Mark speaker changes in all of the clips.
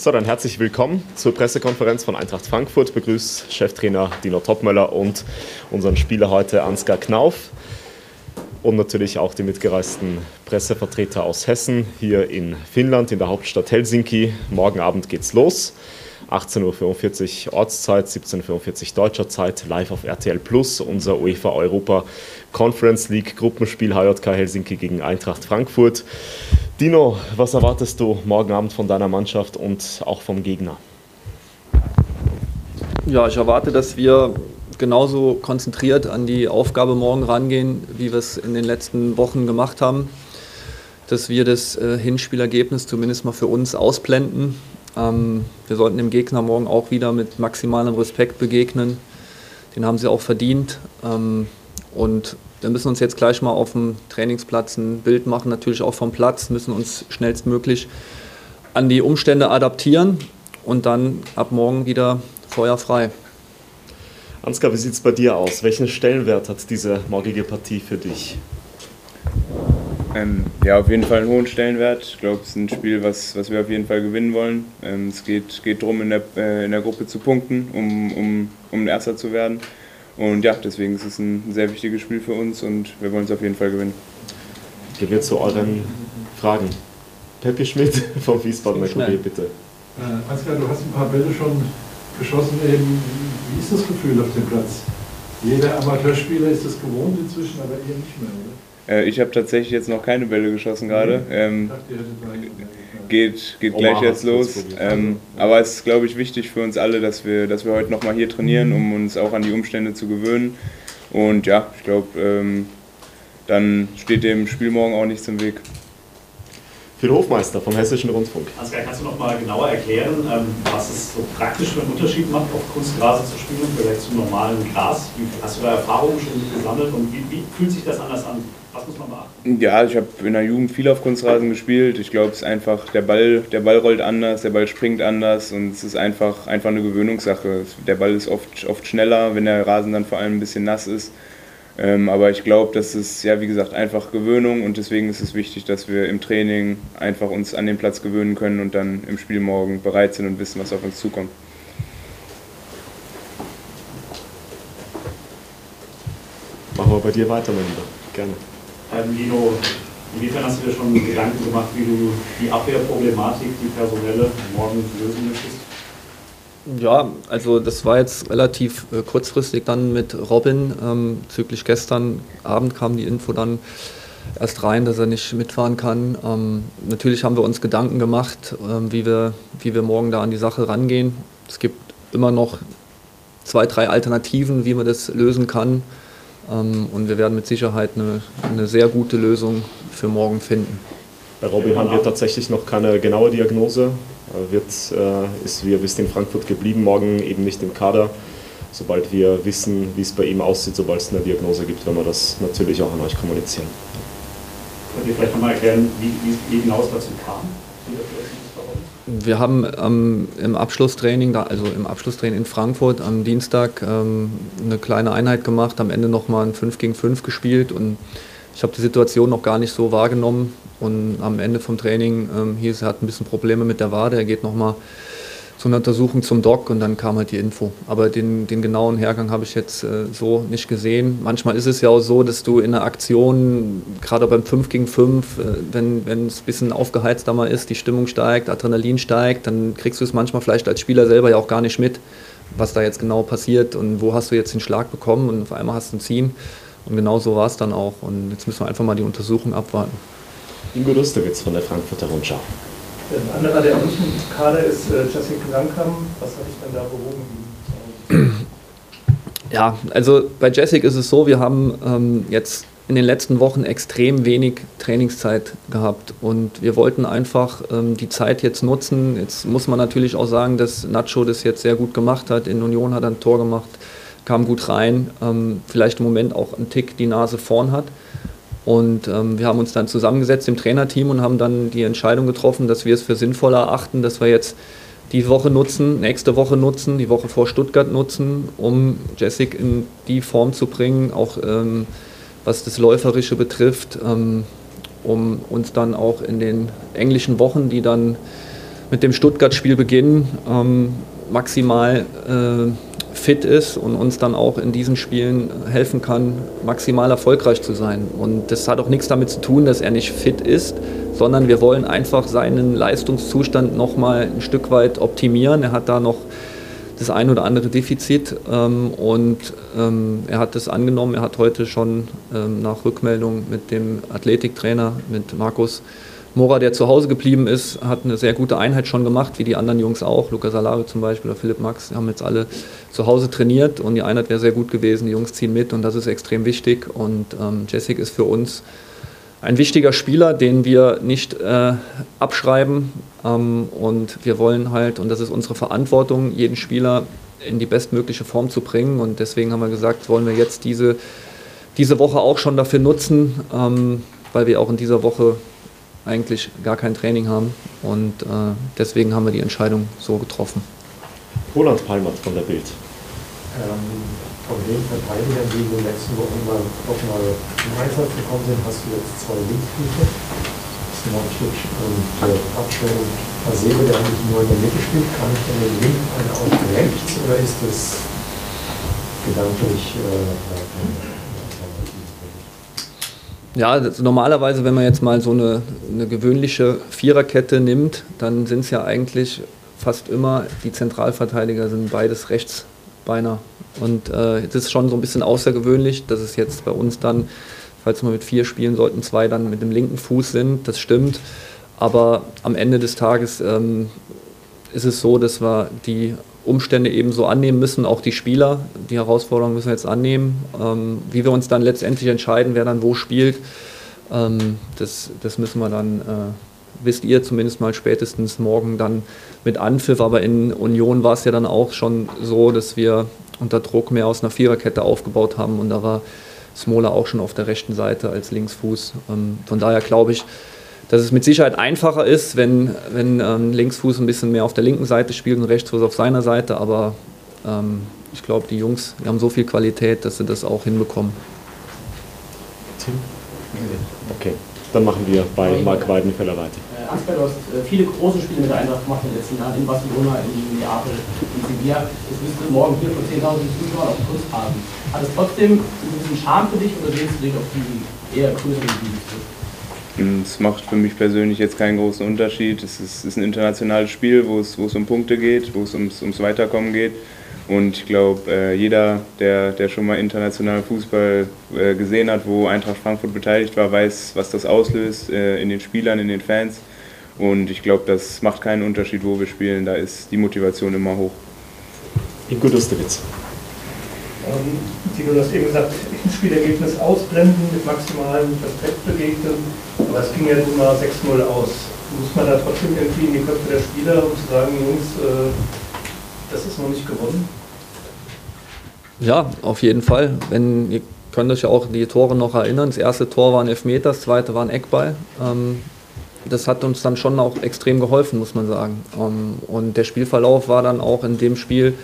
Speaker 1: So, dann herzlich willkommen zur Pressekonferenz von Eintracht Frankfurt. Begrüßt Cheftrainer Dino Topmöller und unseren Spieler heute Ansgar Knauf. Und natürlich auch die mitgereisten Pressevertreter aus Hessen hier in Finnland, in der Hauptstadt Helsinki. Morgen Abend geht's los. 18.45 Uhr Ortszeit, 17.45 Uhr deutscher Zeit, live auf RTL Plus, unser UEFA Europa Conference League Gruppenspiel HJK Helsinki gegen Eintracht Frankfurt. Dino, was erwartest du morgen Abend von deiner Mannschaft und auch vom Gegner?
Speaker 2: Ja, ich erwarte, dass wir genauso konzentriert an die Aufgabe morgen rangehen, wie wir es in den letzten Wochen gemacht haben. Dass wir das äh, Hinspielergebnis zumindest mal für uns ausblenden. Ähm, wir sollten dem Gegner morgen auch wieder mit maximalem Respekt begegnen. Den haben sie auch verdient. Ähm, und wir müssen uns jetzt gleich mal auf dem Trainingsplatz ein Bild machen, natürlich auch vom Platz, müssen uns schnellstmöglich an die Umstände adaptieren und dann ab morgen wieder feuerfrei.
Speaker 1: Ansgar, wie sieht es bei dir aus? Welchen Stellenwert hat diese morgige Partie für dich?
Speaker 3: Ähm, ja, auf jeden Fall einen hohen Stellenwert. Ich glaube, es ist ein Spiel, was, was wir auf jeden Fall gewinnen wollen. Ähm, es geht, geht darum, in der, äh, in der Gruppe zu punkten, um, um, um Erster zu werden. Und ja, deswegen ist es ein sehr wichtiges Spiel für uns und wir wollen es auf jeden Fall gewinnen.
Speaker 1: Gehen wir zu euren Fragen. Peppi Schmidt vom Wiesbadener Kurier, bitte.
Speaker 4: Äh, Ansgar, du hast ein paar Bälle schon geschossen. Eben. Wie ist das Gefühl auf dem Platz? Jeder Amateurspieler ist das gewohnt inzwischen, aber ihr nicht mehr, oder?
Speaker 3: Äh, ich habe tatsächlich jetzt noch keine Bälle geschossen gerade. Ähm, geht geht gleich jetzt los. Ähm, aber es ist, glaube ich, wichtig für uns alle, dass wir, dass wir heute nochmal hier trainieren, um uns auch an die Umstände zu gewöhnen. Und ja, ich glaube, ähm, dann steht dem Spiel morgen auch nichts im Weg.
Speaker 1: Phil Hofmeister vom Hessischen Rundfunk.
Speaker 5: Ansgar, kannst du noch mal genauer erklären, ähm, was es so praktisch für einen Unterschied macht, auf Kunstgrase zu spielen und vielleicht zum normalen Gras? Hast du da Erfahrungen schon gesammelt und wie, wie fühlt sich das anders an? Was muss man beachten?
Speaker 3: Ja, ich habe in der Jugend viel auf Kunstrasen gespielt. Ich glaube, es ist einfach, der Ball, der Ball rollt anders, der Ball springt anders und es ist einfach, einfach eine Gewöhnungssache. Der Ball ist oft, oft schneller, wenn der Rasen dann vor allem ein bisschen nass ist. Ähm, aber ich glaube, das ist ja wie gesagt einfach Gewöhnung und deswegen ist es wichtig, dass wir im Training einfach uns an den Platz gewöhnen können und dann im Spiel morgen bereit sind und wissen, was auf uns zukommt.
Speaker 1: Machen wir bei dir weiter, mein Lieber. Gerne.
Speaker 5: Ähm, Lino, inwiefern hast du dir schon Gedanken gemacht, wie du die Abwehrproblematik, die personelle, morgen lösen möchtest?
Speaker 2: Ja, also das war jetzt relativ äh, kurzfristig dann mit Robin. Ähm, züglich gestern Abend kam die Info dann erst rein, dass er nicht mitfahren kann. Ähm, natürlich haben wir uns Gedanken gemacht, ähm, wie, wir, wie wir morgen da an die Sache rangehen. Es gibt immer noch zwei, drei Alternativen, wie man das lösen kann. Ähm, und wir werden mit Sicherheit eine, eine sehr gute Lösung für morgen finden.
Speaker 1: Bei Robin haben wir tatsächlich noch keine genaue Diagnose. Er wird, äh, ist, wie ihr wisst, in Frankfurt geblieben, morgen eben nicht im Kader. Sobald wir wissen, wie es bei ihm aussieht, sobald es eine Diagnose gibt, werden wir das natürlich auch an euch kommunizieren.
Speaker 5: Könnt ihr vielleicht nochmal erklären, wie, wie, genau es dazu kam?
Speaker 2: Wir haben ähm, im Abschlusstraining, also im Abschlusstraining in Frankfurt am Dienstag ähm, eine kleine Einheit gemacht, am Ende nochmal ein 5 gegen 5 gespielt und ich habe die Situation noch gar nicht so wahrgenommen und am Ende vom Training ähm, hieß, er hat ein bisschen Probleme mit der Wade, er geht nochmal zu einer Untersuchung zum Doc und dann kam halt die Info. Aber den, den genauen Hergang habe ich jetzt äh, so nicht gesehen. Manchmal ist es ja auch so, dass du in einer Aktion, gerade beim 5 gegen 5, äh, wenn, es ein bisschen aufgeheizter mal ist, die Stimmung steigt, Adrenalin steigt, dann kriegst du es manchmal vielleicht als Spieler selber ja auch gar nicht mit, was da jetzt genau passiert und wo hast du jetzt den Schlag bekommen und auf einmal hast du ein Ziehen. Und genau so war es dann auch. Und jetzt müssen wir einfach mal die Untersuchung abwarten.
Speaker 1: Ingo Lustewitz von der Frankfurter Rundschau.
Speaker 4: Ein anderer, der nicht im Kader ist, äh, Jessica Langkamp. Was hat dich denn da bewogen?
Speaker 2: Ja, also bei Jessic ist es so, wir haben ähm, jetzt in den letzten Wochen extrem wenig Trainingszeit gehabt und wir wollten einfach ähm, die Zeit jetzt nutzen. Jetzt muss man natürlich auch sagen, dass Nacho das jetzt sehr gut gemacht hat. In Union hat er ein Tor gemacht, kam gut rein, ähm, vielleicht im Moment auch einen Tick die Nase vorn hat. Und ähm, wir haben uns dann zusammengesetzt im Trainerteam und haben dann die Entscheidung getroffen, dass wir es für sinnvoll erachten, dass wir jetzt die Woche nutzen, nächste Woche nutzen, die Woche vor Stuttgart nutzen, um Jessic in die Form zu bringen, auch ähm, was das Läuferische betrifft, ähm, um uns dann auch in den englischen Wochen, die dann mit dem Stuttgart-Spiel beginnen, ähm, maximal äh, fit ist und uns dann auch in diesen Spielen helfen kann, maximal erfolgreich zu sein. Und das hat auch nichts damit zu tun, dass er nicht fit ist, sondern wir wollen einfach seinen Leistungszustand nochmal ein Stück weit optimieren. Er hat da noch das ein oder andere Defizit ähm, und ähm, er hat das angenommen. Er hat heute schon ähm, nach Rückmeldung mit dem Athletiktrainer, mit Markus Mora, der zu Hause geblieben ist, hat eine sehr gute Einheit schon gemacht, wie die anderen Jungs auch. Luca Salari zum Beispiel oder Philipp Max, die haben jetzt alle zu Hause trainiert und die Einheit wäre sehr gut gewesen. Die Jungs ziehen mit und das ist extrem wichtig. Und ähm, Jessic ist für uns ein wichtiger Spieler, den wir nicht äh, abschreiben. Ähm, und wir wollen halt, und das ist unsere Verantwortung, jeden Spieler in die bestmögliche Form zu bringen. Und deswegen haben wir gesagt, wollen wir jetzt diese, diese Woche auch schon dafür nutzen, ähm, weil wir auch in dieser Woche eigentlich gar kein Training haben. Und äh, deswegen haben wir die Entscheidung so getroffen.
Speaker 1: Roland Palmert von der Bild.
Speaker 6: Ähm, von den Verteidigern, die in den letzten Wochen mal, auch mal zum Einsatz gekommen sind, hast du jetzt zwei Linksfüße. Smotic und äh, Abschel und Hasebe, der eigentlich nur in der Mitte spielt. Kann ich denn den Link eine auch rechts oder ist das gedanklich äh,
Speaker 2: ja, also normalerweise, wenn man jetzt mal so eine, eine gewöhnliche Viererkette nimmt, dann sind es ja eigentlich fast immer die Zentralverteidiger sind beides Rechtsbeiner. Und äh, es ist schon so ein bisschen außergewöhnlich, dass es jetzt bei uns dann, falls wir mit vier spielen sollten, zwei dann mit dem linken Fuß sind. Das stimmt. Aber am Ende des Tages ähm, ist es so, dass wir die Umstände eben so annehmen müssen, auch die Spieler. Die Herausforderung müssen wir jetzt annehmen. Ähm, wie wir uns dann letztendlich entscheiden, wer dann wo spielt, ähm, das, das müssen wir dann, äh, wisst ihr zumindest mal spätestens morgen dann mit Anpfiff. Aber in Union war es ja dann auch schon so, dass wir unter Druck mehr aus einer Viererkette aufgebaut haben und da war Smola auch schon auf der rechten Seite als Linksfuß. Ähm, von daher glaube ich, dass es mit Sicherheit einfacher ist, wenn, wenn ähm, Linksfuß ein bisschen mehr auf der linken Seite spielt und Rechtsfuß auf seiner Seite. Aber ähm, ich glaube, die Jungs die haben so viel Qualität, dass sie das auch hinbekommen.
Speaker 1: Tim? Okay, dann machen wir bei Marc Weidenfeller weiter.
Speaker 7: Äh, Ansgar, du hast äh, viele große Spiele mit der Eintracht gemacht in den letzten Jahren, in Barcelona, in Neapel, in Sevilla. Jetzt bist du morgen hier vor 10.000 Zuschauern auf dem Kunstrasen. Hat es trotzdem ein bisschen Charme für dich oder sehnst du dich auf die eher größeren zurück?
Speaker 3: Es macht für mich persönlich jetzt keinen großen Unterschied. Es ist, ist ein internationales Spiel, wo es, wo es um Punkte geht, wo es ums, ums Weiterkommen geht. Und ich glaube, äh, jeder, der, der schon mal internationalen Fußball äh, gesehen hat, wo Eintracht Frankfurt beteiligt war, weiß, was das auslöst äh, in den Spielern, in den Fans. Und ich glaube, das macht keinen Unterschied, wo wir spielen. Da ist die Motivation immer hoch.
Speaker 1: Ingo Dustewitz.
Speaker 8: Ähm, Tino, du hast eben gesagt, Spielergebnis ausblenden mit maximalen Respekt begegnen. Aber es ging ja nun mal 6-0 aus. Muss man da trotzdem irgendwie in die Köpfe der Spieler, um zu sagen, Jungs, äh, das ist noch nicht gewonnen?
Speaker 2: Ja, auf jeden Fall. Wenn, ihr könnt euch ja auch die Tore noch erinnern. Das erste Tor war ein Elfmeter, das zweite war ein Eckball. Ähm, das hat uns dann schon auch extrem geholfen, muss man sagen. Ähm, und der Spielverlauf war dann auch in dem Spiel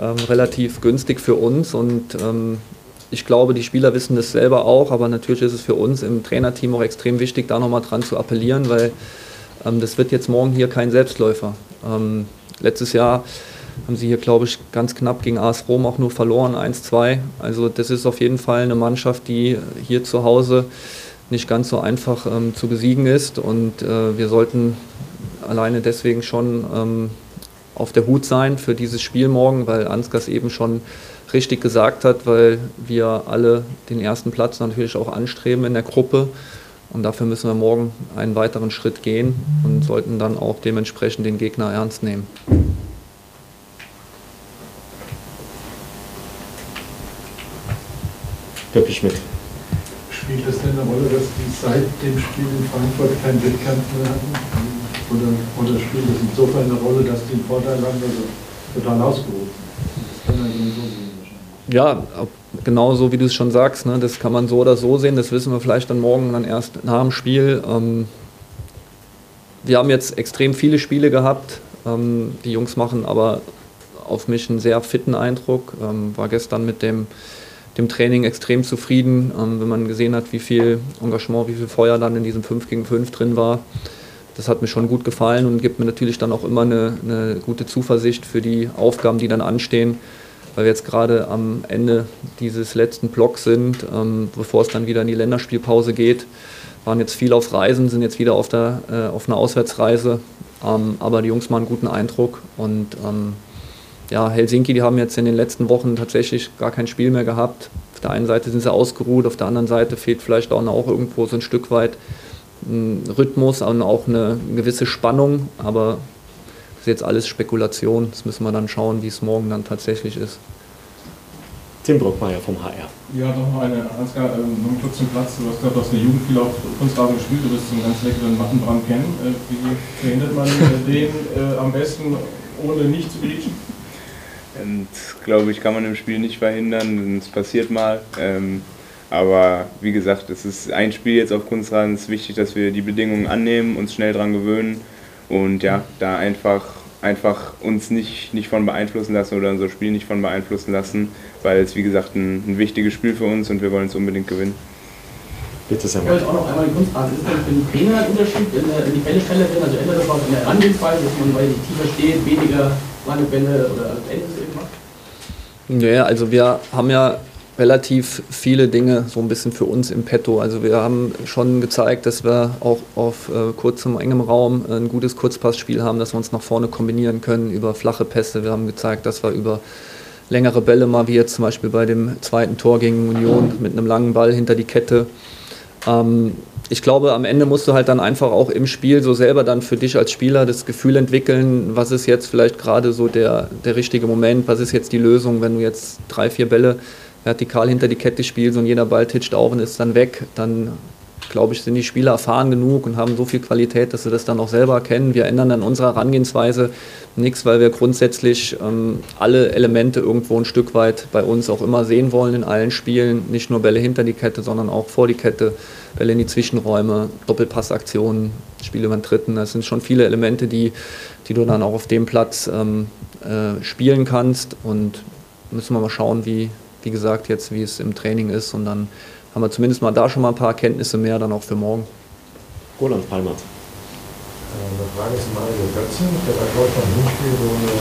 Speaker 2: ähm, relativ günstig für uns und ich glaube, die Spieler wissen das selber auch, aber natürlich ist es für uns im Trainerteam auch extrem wichtig, da nochmal dran zu appellieren, weil ähm, das wird jetzt morgen hier kein Selbstläufer. Ähm, letztes Jahr haben sie hier, glaube ich, ganz knapp gegen AS Rom auch nur verloren, 1-2. Also das ist auf jeden Fall eine Mannschaft, die hier zu Hause nicht ganz so einfach ähm, zu besiegen ist und äh, wir sollten alleine deswegen schon ähm, auf der Hut sein für dieses Spiel morgen, weil Ansgar eben schon richtig gesagt hat, weil wir alle den ersten Platz natürlich auch anstreben in der Gruppe. Und dafür müssen wir morgen einen weiteren Schritt gehen und sollten dann auch dementsprechend den Gegner ernst nehmen.
Speaker 1: Peppi Schmidt.
Speaker 4: Spielt es denn eine Rolle, dass die seit dem Spiel in Frankfurt keinen Wettkampf mehr hatten? Oder, oder spielt insofern eine Rolle, dass die einen Vorteil haben, also total ausgerufen? Das kann man sowieso sehen
Speaker 2: ja, genau so wie du es schon sagst, ne, das kann man so oder so sehen, das wissen wir vielleicht dann morgen dann erst nach dem Spiel. Ähm, wir haben jetzt extrem viele Spiele gehabt. Ähm, die Jungs machen aber auf mich einen sehr fitten Eindruck. Ähm, war gestern mit dem, dem Training extrem zufrieden, ähm, wenn man gesehen hat, wie viel Engagement, wie viel Feuer dann in diesem 5 gegen 5 drin war. Das hat mir schon gut gefallen und gibt mir natürlich dann auch immer eine, eine gute Zuversicht für die Aufgaben, die dann anstehen weil wir jetzt gerade am Ende dieses letzten Blocks sind, ähm, bevor es dann wieder in die Länderspielpause geht. Waren jetzt viel auf Reisen, sind jetzt wieder auf, der, äh, auf einer Auswärtsreise, ähm, aber die Jungs machen einen guten Eindruck und ähm, ja, Helsinki, die haben jetzt in den letzten Wochen tatsächlich gar kein Spiel mehr gehabt. Auf der einen Seite sind sie ausgeruht, auf der anderen Seite fehlt vielleicht auch, noch irgendwo so ein Stück weit ein Rhythmus und auch eine gewisse Spannung, aber das ist jetzt alles Spekulation. Das müssen wir dann schauen, wie es morgen dann tatsächlich ist.
Speaker 1: Tim Brockmeier vom HR.
Speaker 9: Ja, noch eine, Ansgar, ähm, noch kurz zum Platz. Du hast gerade aus der Jugend viel auf Kunstrasen gespielt, du wirst einen ganz leckeren Mattenbrand kennen. Äh, wie verhindert man äh, den äh, am besten, ohne nicht zu glitschen?
Speaker 3: Und glaube ich, kann man im Spiel nicht verhindern, es passiert mal. Ähm, aber wie gesagt, es ist ein Spiel jetzt auf Kunstrasen. Es ist wichtig, dass wir die Bedingungen annehmen, uns schnell daran gewöhnen und ja, da einfach, einfach uns nicht, nicht von beeinflussen lassen oder unser Spiel nicht von beeinflussen lassen, weil es wie gesagt ein, ein wichtiges Spiel für uns und wir wollen es unbedingt gewinnen.
Speaker 1: Bitte sehr
Speaker 7: Ich wollte auch noch einmal die Kunstfrage. Ist es denn für den Trainer ein Unterschied, wenn, er, wenn die Bälle schneller werden? Also ändert das was in der Herangehensweise, dass man, weil die tiefer steht, weniger lange Bälle oder Änderungen macht?
Speaker 2: Ja, also wir haben ja relativ viele Dinge so ein bisschen für uns im Petto. Also wir haben schon gezeigt, dass wir auch auf äh, kurzem, engem Raum ein gutes Kurzpassspiel haben, dass wir uns nach vorne kombinieren können über flache Pässe. Wir haben gezeigt, dass wir über längere Bälle mal, wie jetzt zum Beispiel bei dem zweiten Tor gegen Union mit einem langen Ball hinter die Kette. Ähm, ich glaube, am Ende musst du halt dann einfach auch im Spiel so selber dann für dich als Spieler das Gefühl entwickeln, was ist jetzt vielleicht gerade so der, der richtige Moment, was ist jetzt die Lösung, wenn du jetzt drei, vier Bälle vertikal hinter die Kette spielst und jeder Ball titscht auf und ist dann weg, dann glaube ich, sind die Spieler erfahren genug und haben so viel Qualität, dass sie das dann auch selber erkennen. Wir ändern an unserer Herangehensweise nichts, weil wir grundsätzlich ähm, alle Elemente irgendwo ein Stück weit bei uns auch immer sehen wollen in allen Spielen. Nicht nur Bälle hinter die Kette, sondern auch vor die Kette, Bälle in die Zwischenräume, Doppelpassaktionen, Spiele über den Dritten. Das sind schon viele Elemente, die, die du dann auch auf dem Platz ähm, äh, spielen kannst. Und müssen wir mal schauen, wie, wie gesagt, jetzt, wie es im Training ist. Und dann haben wir zumindest mal da schon mal ein paar Erkenntnisse mehr dann auch für morgen.
Speaker 1: Roland Palmert.
Speaker 6: Eine Frage zu Mario Götze. Der war, glaube ich, beim Hinspiel so eine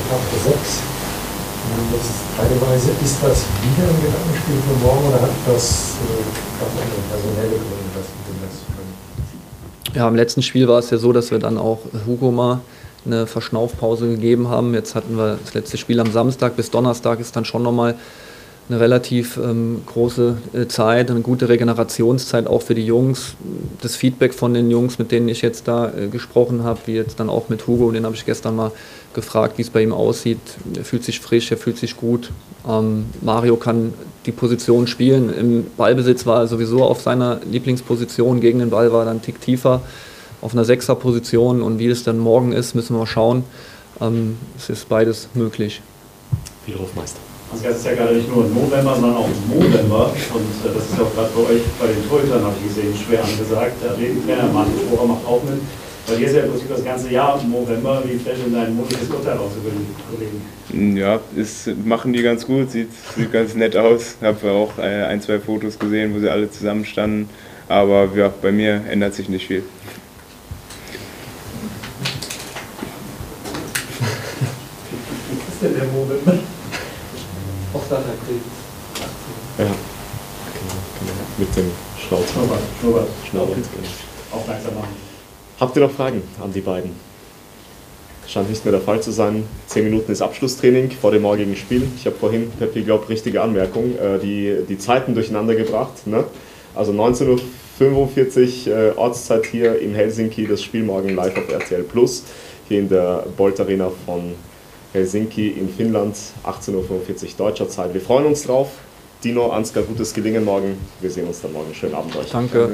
Speaker 6: Etappe 6. Das ist teilweise, ist das wieder ein Gedankenspiel für morgen oder hat das äh, ganz andere personelle Gründe, das mit dem Netz zu können?
Speaker 2: Ja, im letzten Spiel war es ja so, dass wir dann auch Hugo mal eine Verschnaufpause gegeben haben. Jetzt hatten wir das letzte Spiel am Samstag bis Donnerstag ist dann schon nochmal eine relativ ähm, große äh, Zeit, eine gute Regenerationszeit auch für die Jungs. Das Feedback von den Jungs, mit denen ich jetzt da äh, gesprochen habe, wie jetzt dann auch mit Hugo, den habe ich gestern mal gefragt, wie es bei ihm aussieht. Er fühlt sich frisch, er fühlt sich gut. Ähm, Mario kann die Position spielen. Im Ballbesitz war er sowieso auf seiner Lieblingsposition. Gegen den Ball war er dann einen Tick tiefer auf einer Sechserposition. Und wie es dann morgen ist, müssen wir mal schauen. Ähm, es ist beides möglich.
Speaker 1: Viel Hofmeister.
Speaker 5: Also das ist ja gerade nicht nur im November, sondern auch im November. Und äh, das ist auch gerade bei euch, bei den Torhütern, habe ich gesehen, schwer angesagt. Der Athletentrainer Martin Sporer macht auch mit. Weil hier ist ja im Prinzip das ganze Jahr im November. Wie fällt denn dein monatliches Urteil aus über die Kollegen?
Speaker 3: Ja, ist, machen die ganz gut, sieht, sieht ganz nett aus. Ich habe auch äh, ein, zwei Fotos gesehen, wo sie alle zusammen standen. Aber ja, bei mir ändert sich nicht viel.
Speaker 7: Was ist denn der Moment? Prostata-Krebs.
Speaker 1: Ja, genau, genau. Mit dem Schnauz.
Speaker 5: Schnurrbart, Schnurrbart.
Speaker 1: Schnurrbart.
Speaker 5: Aufmerksam machen.
Speaker 1: Habt ihr noch Fragen an die beiden? Scheint nicht mehr der Fall zu sein. Zehn Minuten ist Abschlusstraining vor dem morgigen Spiel. Ich habe vorhin, Peppi, glaube richtige Anmerkung, äh, die, die Zeiten durcheinander gebracht. Ne? Also 19.45 Uhr äh, Ortszeit hier in Helsinki, das Spiel morgen live auf RTL Plus, hier in der Bolt Arena von Helsinki in Finnland, 18.45 Uhr deutscher Zeit. Wir freuen uns drauf. Dino, Ansgar, gutes Gelingen morgen. Wir sehen uns dann morgen. Schönen Abend euch.
Speaker 2: Danke.